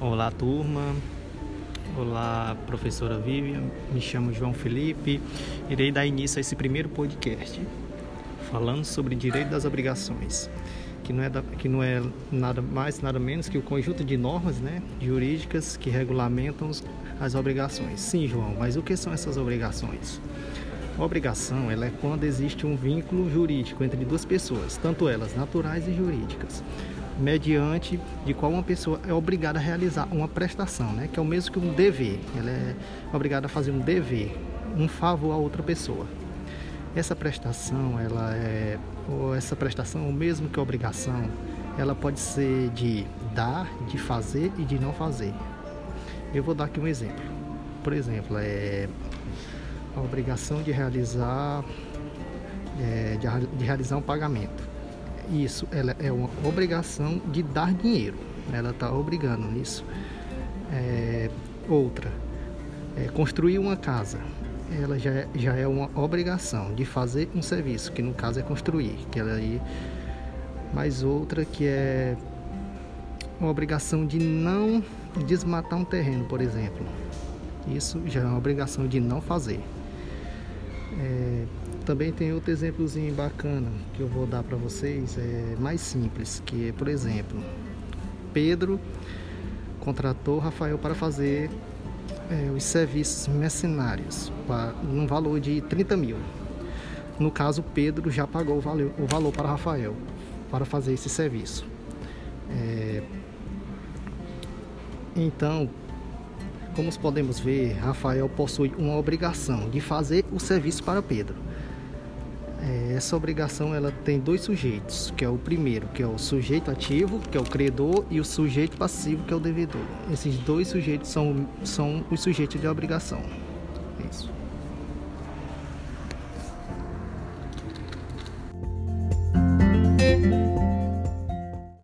Olá, turma. Olá, professora Vivian. Me chamo João Felipe. Irei dar início a esse primeiro podcast falando sobre direito das obrigações, que não é, da, que não é nada mais, nada menos que o conjunto de normas né, jurídicas que regulamentam as obrigações. Sim, João, mas o que são essas obrigações? Obrigação ela é quando existe um vínculo jurídico entre duas pessoas, tanto elas naturais e jurídicas mediante de qual uma pessoa é obrigada a realizar uma prestação, né? que é o mesmo que um dever. Ela é obrigada a fazer um dever, um favor a outra pessoa. Essa prestação, ela é, ou essa prestação, o mesmo que obrigação, ela pode ser de dar, de fazer e de não fazer. Eu vou dar aqui um exemplo. Por exemplo, é a obrigação de realizar, é, de, de realizar um pagamento isso ela é uma obrigação de dar dinheiro. Ela está obrigando nisso. É, outra, é, construir uma casa. Ela já é, já é uma obrigação de fazer um serviço, que no caso é construir. Que ela aí, mais outra que é uma obrigação de não desmatar um terreno, por exemplo. Isso já é uma obrigação de não fazer. Também tem outro exemplozinho bacana que eu vou dar para vocês, é mais simples, que é, por exemplo, Pedro contratou Rafael para fazer é, os serviços mercenários para, num valor de 30 mil. No caso, Pedro já pagou o valor, o valor para Rafael para fazer esse serviço. É, então, como podemos ver, Rafael possui uma obrigação de fazer o serviço para Pedro. É, essa obrigação ela tem dois sujeitos, que é o primeiro, que é o sujeito ativo, que é o credor, e o sujeito passivo, que é o devedor. Esses dois sujeitos são, são os sujeitos de obrigação. É isso.